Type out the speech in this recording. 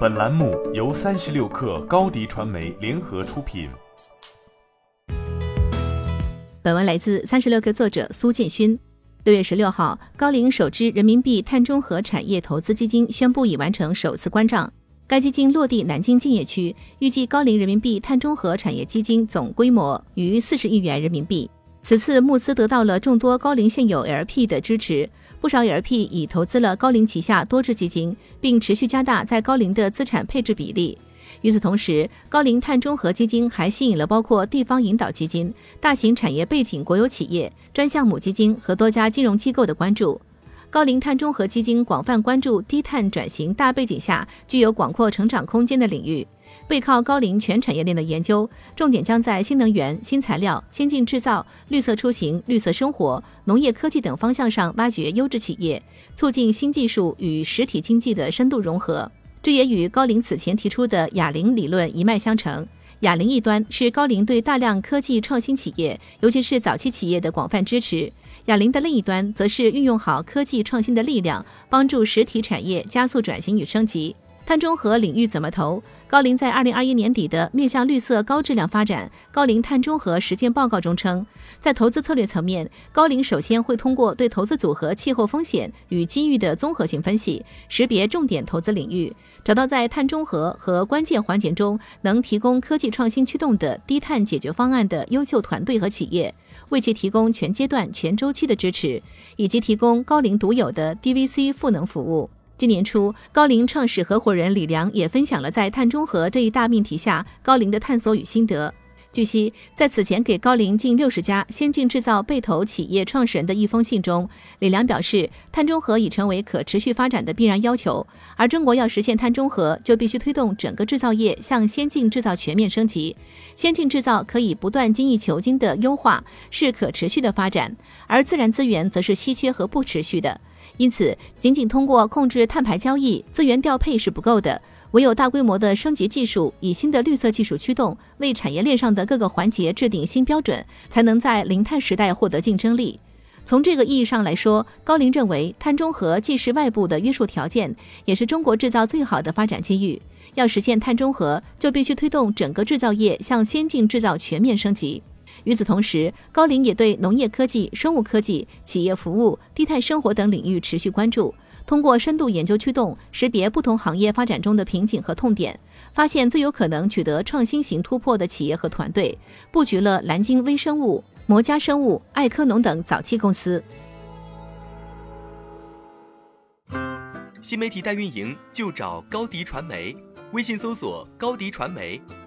本栏目由三十六氪高低传媒联合出品。本文来自三十六氪作者苏建勋。六月十六号，高瓴首支人民币碳中和产业投资基金宣布已完成首次关账。该基金落地南京建业区，预计高瓴人民币碳中和产业基金总规模逾四十亿元人民币。此次募资得到了众多高瓴现有 LP 的支持。不少 LP 已投资了高瓴旗下多只基金，并持续加大在高瓴的资产配置比例。与此同时，高瓴碳中和基金还吸引了包括地方引导基金、大型产业背景国有企业、专项母基金和多家金融机构的关注。高瓴碳中和基金广泛关注低碳转型大背景下具有广阔成长空间的领域。背靠高瓴全产业链的研究，重点将在新能源、新材料、先进制造、绿色出行、绿色生活、农业科技等方向上挖掘优质企业，促进新技术与实体经济的深度融合。这也与高瓴此前提出的哑铃理论一脉相承。哑铃一端是高瓴对大量科技创新企业，尤其是早期企业的广泛支持；哑铃的另一端则是运用好科技创新的力量，帮助实体产业加速转型与升级。碳中和领域怎么投？高瓴在二零二一年底的面向绿色高质量发展高瓴碳中和实践报告中称，在投资策略层面，高瓴首先会通过对投资组合气候风险与机遇的综合性分析，识别重点投资领域，找到在碳中和和关键环节中能提供科技创新驱动的低碳解决方案的优秀团队和企业，为其提供全阶段、全周期的支持，以及提供高瓴独有的 DVC 赋能服务。今年初，高瓴创始合伙人李良也分享了在碳中和这一大命题下高瓴的探索与心得。据悉，在此前给高瓴近六十家先进制造被投企业创始人的一封信中，李良表示，碳中和已成为可持续发展的必然要求，而中国要实现碳中和，就必须推动整个制造业向先进制造全面升级。先进制造可以不断精益求精的优化，是可持续的发展，而自然资源则是稀缺和不持续的。因此，仅仅通过控制碳排交易、资源调配是不够的，唯有大规模的升级技术，以新的绿色技术驱动，为产业链上的各个环节制定新标准，才能在零碳时代获得竞争力。从这个意义上来说，高瓴认为，碳中和既是外部的约束条件，也是中国制造最好的发展机遇。要实现碳中和，就必须推动整个制造业向先进制造全面升级。与此同时，高瓴也对农业科技、生物科技、企业服务、低碳生活等领域持续关注，通过深度研究驱动，识别不同行业发展中的瓶颈和痛点，发现最有可能取得创新型突破的企业和团队，布局了蓝鲸微生物、摩加生物、爱科农等早期公司。新媒体代运营就找高迪传媒，微信搜索高迪传媒，